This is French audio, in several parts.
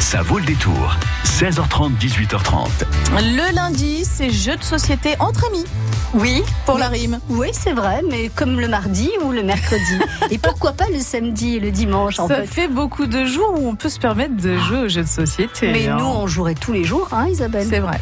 Ça vaut le détour. 16h30, 18h30. Le lundi, c'est jeu de société entre amis. Oui, Pour la rime. oui, c'est vrai, mais comme le mardi ou le mercredi. et pourquoi pas le samedi et le dimanche en Ça fait. fait beaucoup de jours où on peut se permettre de jouer aux jeux de société. Mais hein. nous, on jouerait tous les jours, hein, Isabelle. c'est vrai.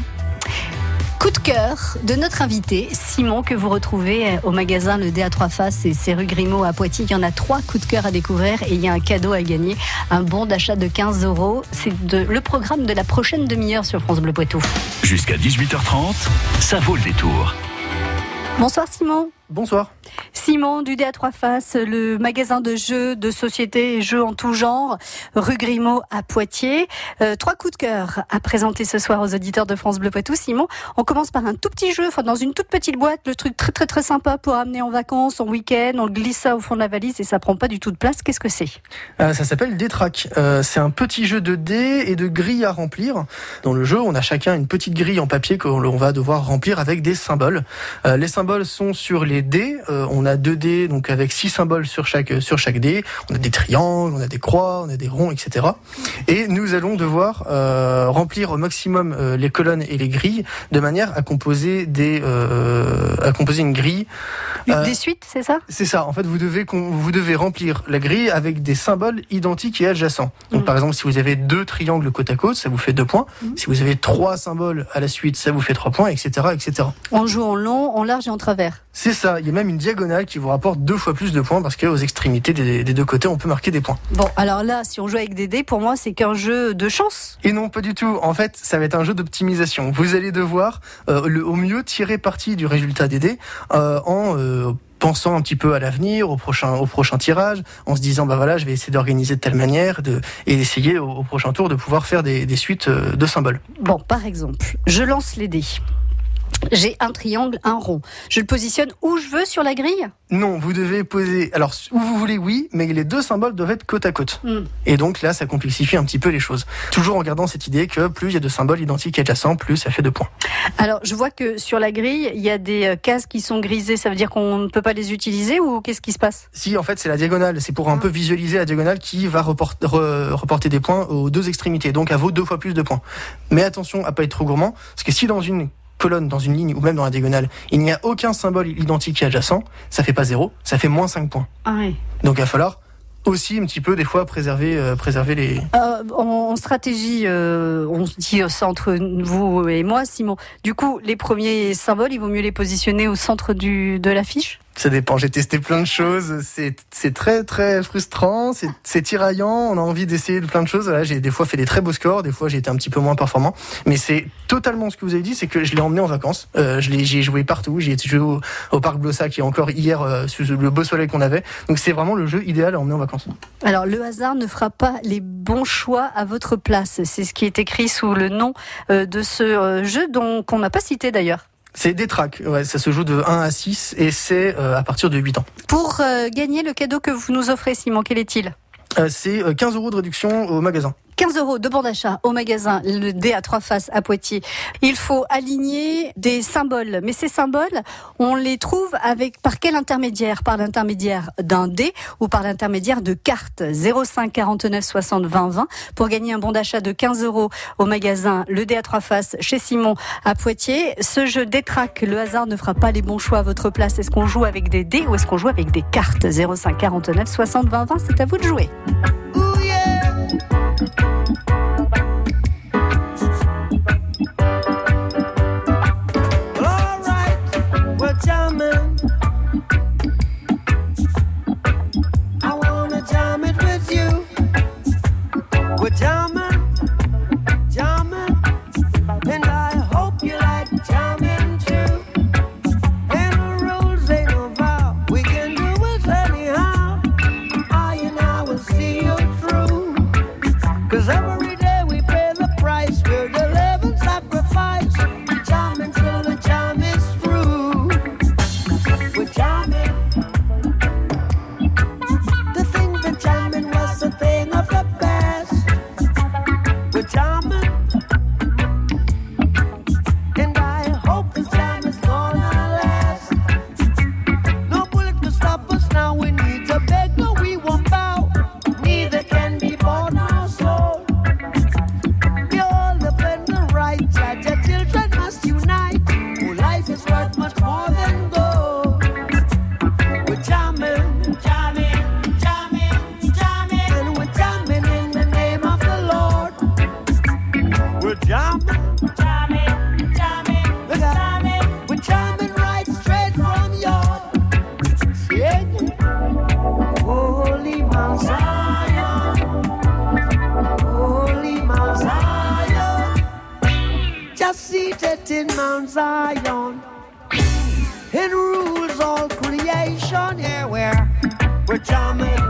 Coup de cœur de notre invité, Simon, que vous retrouvez au magasin Le Dé à Trois Faces et c'est rue Grimaud à Poitiers. Il y en a trois coups de cœur à découvrir et il y a un cadeau à gagner, un bon d'achat de 15 euros. C'est le programme de la prochaine demi-heure sur France Bleu Poitou. Jusqu'à 18h30, ça vaut le détour. Bonsoir Simon. Bonsoir. Simon du Dé à Trois Faces, le magasin de jeux de société et jeux en tout genre, rue Grimaud à Poitiers. Euh, trois coups de cœur à présenter ce soir aux auditeurs de France Bleu Poitou. Simon, on commence par un tout petit jeu, enfin dans une toute petite boîte, le truc très très très sympa pour amener en vacances, en week-end. On glisse ça au fond de la valise et ça prend pas du tout de place. Qu'est-ce que c'est? Euh, ça s'appelle Détrac. Euh, c'est un petit jeu de dés et de grilles à remplir. Dans le jeu, on a chacun une petite grille en papier qu'on va devoir remplir avec des symboles. Euh, les symboles sont sur les dés. Euh, on a deux dés, donc avec six symboles sur chaque sur chaque dé. On a des triangles, on a des croix, on a des ronds, etc. Et nous allons devoir euh, remplir au maximum euh, les colonnes et les grilles de manière à composer des euh, à composer une grille Euh, Des suites, c'est ça? C'est ça. En fait, vous devez vous devez remplir la grille avec des symboles identiques et adjacents. Donc, Mhm. par exemple, si vous avez deux triangles côte à côte, ça vous fait deux points. Mhm. Si vous avez trois symboles à la suite, ça vous fait trois points, etc., etc. On joue en long, en large et en travers. C'est ça. Il y a même une diagonale qui vous rapporte deux fois plus de points parce qu'aux extrémités des, des deux côtés, on peut marquer des points. Bon, alors là, si on joue avec des dés, pour moi, c'est qu'un jeu de chance. Et non, pas du tout. En fait, ça va être un jeu d'optimisation. Vous allez devoir, euh, le, au mieux, tirer parti du résultat des dés euh, en euh, pensant un petit peu à l'avenir, au prochain, au prochain tirage, en se disant, bah voilà, je vais essayer d'organiser de telle manière, de, et d'essayer au, au prochain tour de pouvoir faire des, des suites de symboles. Bon, par exemple, je lance les dés. J'ai un triangle, un rond. Je le positionne où je veux sur la grille? Non, vous devez poser, alors où vous voulez, oui, mais les deux symboles doivent être côte à côte. Et donc là, ça complexifie un petit peu les choses. Toujours en gardant cette idée que plus il y a de symboles identiques et adjacents, plus ça fait de points. Alors, je vois que sur la grille, il y a des euh, cases qui sont grisées. Ça veut dire qu'on ne peut pas les utiliser ou qu'est-ce qui se passe? Si, en fait, c'est la diagonale. C'est pour un peu visualiser la diagonale qui va report- re- reporter des points aux deux extrémités. Donc, à vaut deux fois plus de points. Mais attention à pas être trop gourmand, parce que si dans une colonne, dans une ligne ou même dans la diagonale, il n'y a aucun symbole identique et adjacent, ça fait pas zéro, ça fait moins 5 points. Ah oui. Donc, il va falloir aussi un petit peu, des fois, préserver, euh, préserver les... Euh, en, stratégie, euh, on se dit ça entre vous et moi, Simon. Du coup, les premiers symboles, il vaut mieux les positionner au centre du, de l'affiche? Ça dépend, j'ai testé plein de choses, c'est très très frustrant, c'est tiraillant, on a envie d'essayer de plein de choses. J'ai des fois fait des très beaux scores, des fois j'ai été un petit peu moins performant, mais c'est totalement ce que vous avez dit, c'est que je l'ai emmené en vacances, euh, je l'ai j'ai joué partout, j'ai joué au, au parc Blossa qui est encore hier euh, sous le beau soleil qu'on avait, donc c'est vraiment le jeu idéal à emmener en vacances. Alors, le hasard ne fera pas les bons choix à votre place. C'est ce qui est écrit sous le nom euh, de ce euh, jeu dont qu'on n'a pas cité d'ailleurs. C'est des tracks, ouais, ça se joue de 1 à 6 et c'est euh, à partir de 8 ans. Pour euh, gagner le cadeau que vous nous offrez, Simon, quel est-il? Euh, c'est euh, 15 euros de réduction au magasin. 15 euros de bon d'achat au magasin Le Dé à trois faces à Poitiers. Il faut aligner des symboles, mais ces symboles, on les trouve avec par quel intermédiaire? Par l'intermédiaire d'un dé ou par l'intermédiaire de cartes 05 49 60 20 20 pour gagner un bon d'achat de 15 euros au magasin Le Dé à trois faces chez Simon à Poitiers. Ce jeu détraque, le hasard ne fera pas les bons choix à votre place. Est-ce qu'on joue avec des dés ou est-ce qu'on joue avec des cartes? 05 49 60 20 20 C'est à vous de jouer. you. Mount Zion. It rules all creation, yeah, where we're jamming.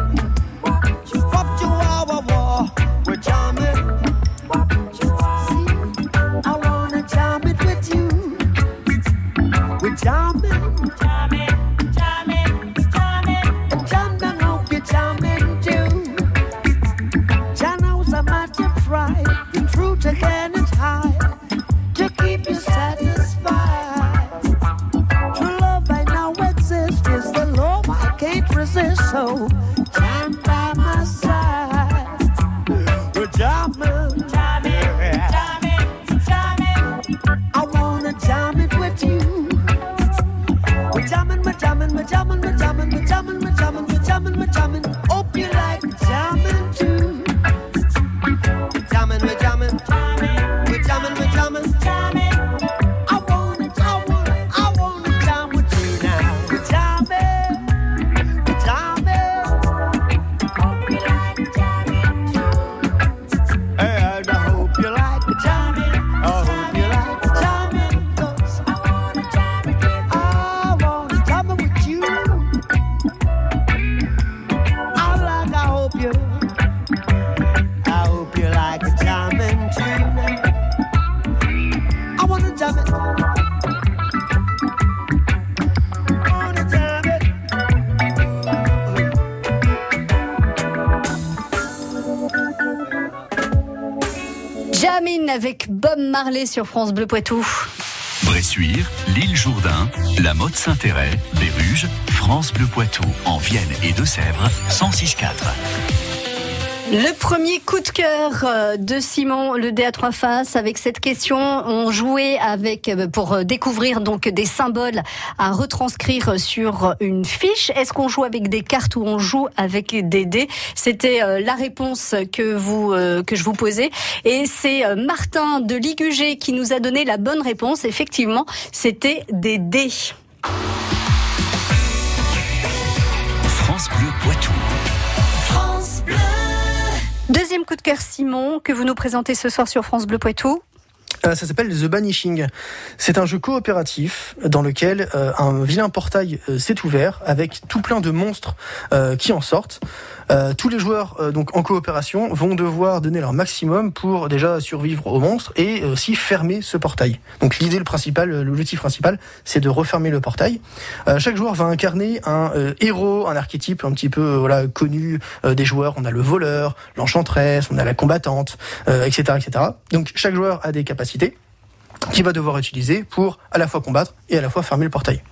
Oh. Avec Bob Marley sur France Bleu Poitou. Bressuire, l'île Jourdain, la Motte Saint-Héret, Béruges, France Bleu Poitou, en Vienne et Deux-Sèvres, 106.4. Le premier coup de cœur euh, de Simon, le dé à trois faces, avec cette question, on jouait avec euh, pour euh, découvrir donc des symboles à retranscrire sur une fiche. Est-ce qu'on joue avec des cartes ou on joue avec des dés? C'était la réponse que vous que je vous posais, et c'est Martin de Ligugé qui nous a donné la bonne réponse. Effectivement, c'était des dés. Deuxième coup de cœur, Simon, que vous nous présentez ce soir sur France Bleu Poitou. Euh, ça s'appelle The Banishing. C'est un jeu coopératif dans lequel euh, un vilain portail euh, s'est ouvert avec tout plein de monstres qui en sortent. Euh, tous les joueurs euh, donc en coopération vont devoir donner leur maximum pour déjà survivre aux monstres et aussi fermer ce portail. Donc l'idée le principal, euh, l'objectif principal, c'est de refermer le portail. Euh, chaque joueur va incarner un euh, héros, un archétype un petit peu voilà connu euh, des joueurs. On a le voleur, l'enchanteresse, on a la combattante, etc., etc. Donc chaque joueur a des capacités qu'il va devoir utiliser pour à la fois combattre et à la fois fermer le portail.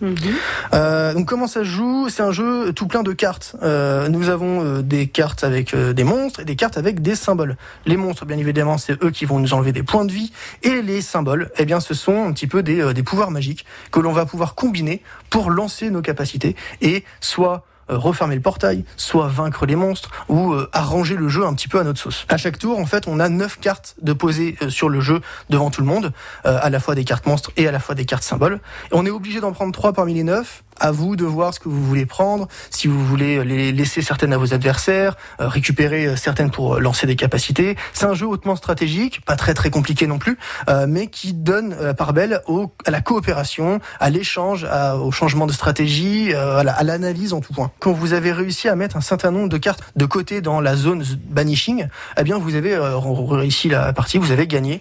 Euh, donc comment ça se joue? C'est un jeu tout plein de cartes. Euh, nous avons euh, des cartes avec euh, des monstres et des cartes avec des symboles. Les monstres, bien évidemment, c'est eux qui vont nous enlever des points de vie. Et les symboles, eh bien, ce sont un petit peu des, euh, des pouvoirs magiques que l'on va pouvoir combiner pour lancer nos capacités et soit refermer le portail, soit vaincre les monstres, ou euh, arranger le jeu un petit peu à notre sauce. À chaque tour, en fait, on a neuf cartes de poser euh, sur le jeu devant tout le monde, euh, à la fois des cartes monstres et à la fois des cartes symboles. On est obligé d'en prendre trois parmi les neuf. À vous de voir ce que vous voulez prendre, si vous voulez les laisser certaines à vos adversaires, euh, récupérer euh, certaines pour euh, lancer des capacités. C'est un jeu hautement stratégique, pas très très compliqué non plus, mais qui donne part belle au, à la coopération, à l'échange, au changement de stratégie, à la- à l'analyse en tout point. Quand vous avez réussi à mettre un certain nombre de cartes de côté dans la zone banishing, eh bien vous avez réussi la partie, vous avez gagné.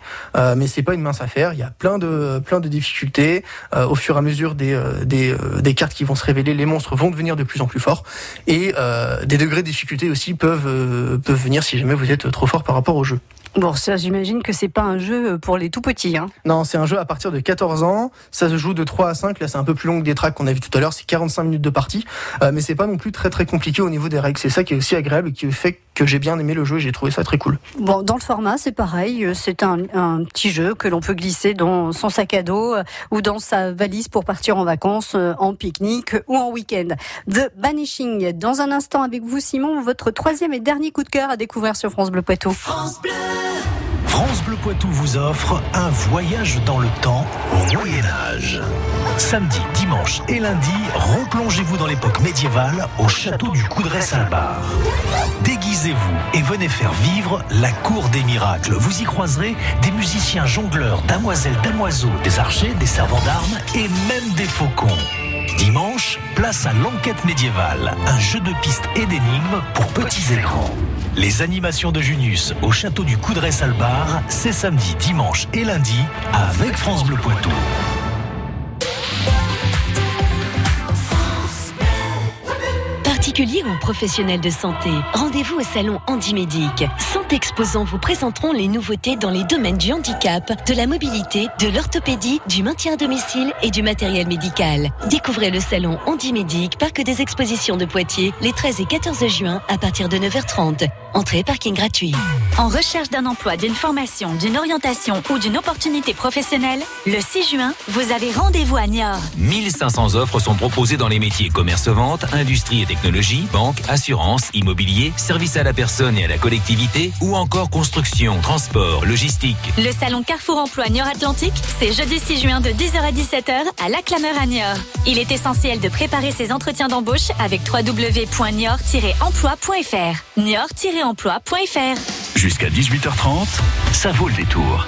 Mais c'est pas une mince affaire. Il y a plein de plein de difficultés. Au fur et à mesure des des, des cartes qui vont se révéler, les monstres vont devenir de plus en plus forts et euh, des degrés de difficulté aussi peuvent euh, peuvent venir si jamais vous êtes trop fort par rapport au jeu. Bon, ça, j'imagine que c'est pas un jeu pour les tout petits. Hein. Non, c'est un jeu à partir de 14 ans. Ça se joue de 3 à 5. Là, c'est un peu plus long que des tracks qu'on a vu tout à l'heure. C'est 45 minutes de partie. Euh, mais c'est pas non plus très très compliqué au niveau des règles. C'est ça qui est aussi agréable et qui fait que j'ai bien aimé le jeu et j'ai trouvé ça très cool. Bon, dans le format, c'est pareil. euh, C'est un, un petit jeu que l'on peut glisser dans son sac à dos euh, ou dans sa valise pour partir en vacances, euh, en pique-nique ou en week-end. The Banishing. Dans un instant avec vous, Simon, votre troisième et dernier coup de cœur à découvrir sur France Bleu Poitou. France Bleu Poitou vous offre un voyage dans le temps au Moyen Âge. Samedi, dimanche et lundi, replongez-vous dans l'époque médiévale au château du Coudray-Salbar. Déguisez-vous et venez faire vivre la cour des miracles. Vous y croiserez des musiciens jongleurs, damoiselles, damoiseaux, des archers, des servants d'armes et même des faucons. Dimanche, place à l'enquête médiévale, un jeu de pistes et d'énigmes pour petits et. Les animations de Junius au château du Coudray-Salbar, c'est samedi, dimanche et lundi avec France Bleu Poitou. Particuliers ou professionnels de santé, rendez-vous au salon Handimédic. 100 exposants vous présenteront les nouveautés dans les domaines du handicap, de la mobilité, de l'orthopédie, du maintien à domicile et du matériel médical. Découvrez le salon Handimédic, parc des expositions de Poitiers, les 13 et 14 juin à partir de 9h30. Entrée parking gratuit. En recherche d'un emploi, d'une formation, d'une orientation ou d'une opportunité professionnelle, le 6 juin, vous avez rendez-vous à Niort. 1500 offres sont proposées dans les métiers commerce-vente, industrie et technologie, banque, assurance, immobilier, service à la personne et à la collectivité ou encore construction, transport, logistique. Le salon Carrefour Emploi Niort Atlantique, c'est jeudi 6 juin de 10h à 17h à La Clameur à Niort. Il est essentiel de préparer ses entretiens d'embauche avec www.niort-emploi.fr. Niort-emploi.fr. Jusqu'à 18h30, ça vaut le détour.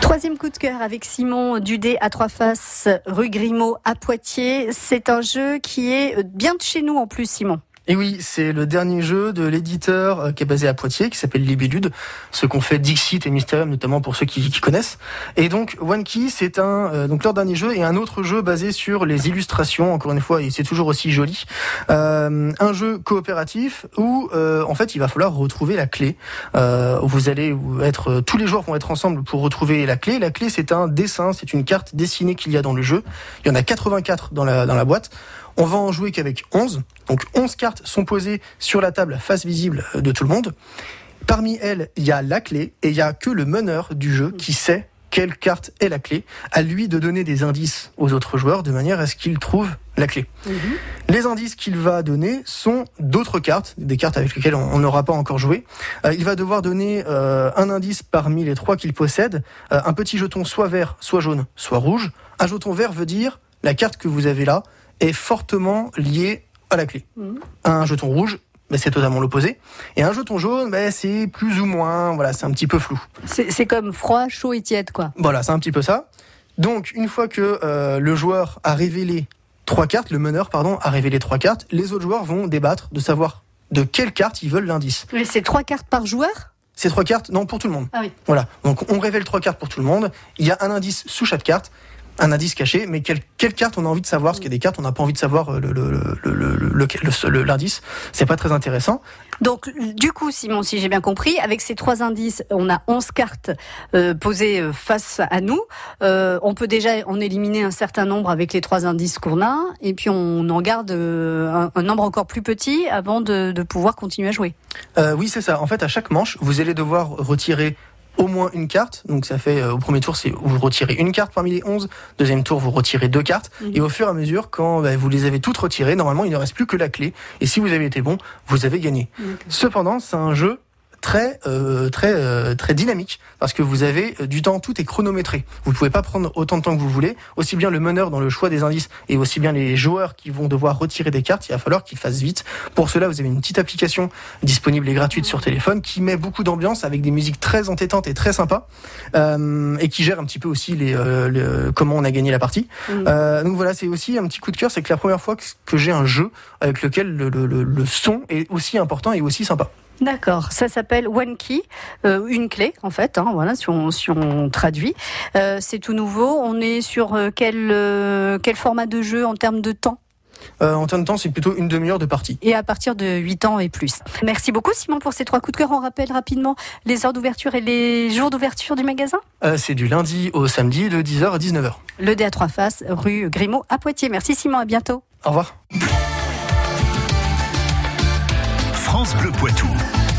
Troisième coup de cœur avec Simon Dudé à Trois Faces, rue Grimaud à Poitiers. C'est un jeu qui est bien de chez nous en plus, Simon. Et oui, c'est le dernier jeu de l'éditeur euh, qui est basé à Poitiers, qui s'appelle Libellude, ce qu'on fait Dixit et Mysterium, notamment pour ceux qui, qui connaissent. Et donc, One Key, c'est un euh, donc leur dernier jeu et un autre jeu basé sur les illustrations. Encore une fois, et c'est toujours aussi joli. Euh, un jeu coopératif où, euh, en fait, il va falloir retrouver la clé. Euh, vous allez être tous les joueurs vont être ensemble pour retrouver la clé. La clé, c'est un dessin, c'est une carte dessinée qu'il y a dans le jeu. Il y en a 84 dans la dans la boîte. On va en jouer qu'avec 11. Donc 11 cartes sont posées sur la table face visible de tout le monde. Parmi elles, il y a la clé et il y a que le meneur du jeu qui sait quelle carte est la clé. À lui de donner des indices aux autres joueurs de manière à ce qu'ils trouvent la clé. Les indices qu'il va donner sont d'autres cartes, des cartes avec lesquelles on n'aura pas encore joué. Euh, il va devoir donner euh, un indice parmi les trois qu'il possède, euh, un petit jeton soit vert, soit jaune, soit rouge. Un jeton vert veut dire la carte que vous avez là est fortement lié à la clé. Un jeton rouge, ben, c'est totalement l'opposé. Et un jeton jaune, ben, c'est plus ou moins, voilà, c'est un petit peu flou. C'est c'est comme froid, chaud et tiède, quoi. Voilà, c'est un petit peu ça. Donc, une fois que euh, le joueur a révélé trois cartes, le meneur, pardon, a révélé trois cartes, les autres joueurs vont débattre de savoir de quelle carte ils veulent l'indice. Mais c'est trois cartes par joueur? Ces trois cartes, non, pour tout le monde. Ah oui. Voilà. Donc, on révèle trois cartes pour tout le monde. Il y a un indice sous chaque carte, un indice caché, mais quelle, quelle carte on a envie de savoir, parce qu'il y a des cartes, on n'a pas envie de savoir l'indice, le, le, le, c'est pas très intéressant. Donc, du coup, Simon, si j'ai bien compris, avec ces trois indices, on a 11 cartes euh, posées euh, face à nous. On peut déjà en éliminer un certain nombre avec les trois indices qu'on a, et puis on en garde un, nombre encore plus petit avant de, de pouvoir continuer à jouer. oui, c'est ça. En fait, à chaque manche, vous allez devoir retirer au moins une carte. Donc ça fait euh, au premier tour, c'est vous retirez une carte parmi les 11. Deuxième tour, vous retirez deux cartes. Mhm. Et au fur et à mesure, quand bah, vous les avez toutes retirées, normalement, il ne reste plus que la clé. Et si vous avez été bon, vous avez gagné. Cependant, c'est un jeu très euh, très euh, très dynamique parce que vous avez euh, du temps tout est chronométré. Vous ne pouvez pas prendre autant de temps que vous voulez aussi bien le meneur dans le choix des indices et aussi bien les joueurs qui vont devoir retirer des cartes il va falloir qu'ils fassent vite. Pour cela vous avez une petite application disponible et gratuite sur téléphone qui met beaucoup d'ambiance avec des musiques très entêtantes et très sympas euh, et qui gère un petit peu aussi les, euh, le- comment on a gagné la partie. Euh, donc voilà c'est aussi un petit coup de cœur c'est que la première fois que, que j'ai un jeu avec lequel le, le- le- le son est aussi important et aussi sympa D'accord, ça s'appelle One Key, euh, une clé en fait, hein, voilà, si on, si on traduit. Euh, c'est tout nouveau, on est sur euh, quel, euh, quel format de jeu en termes de temps? Euh, en termes de temps, c'est plutôt une demi-heure de partie. et à partir de 8 ans et plus. Merci beaucoup Simon pour ces trois coups de cœur. On rappelle rapidement les heures d'ouverture et les jours d'ouverture du magasin? Euh, c'est du lundi au samedi de 10h à 19h. Le D à trois faces, rue Grimaud à Poitiers. Merci Simon, à bientôt. Au revoir. Bleu Poitou.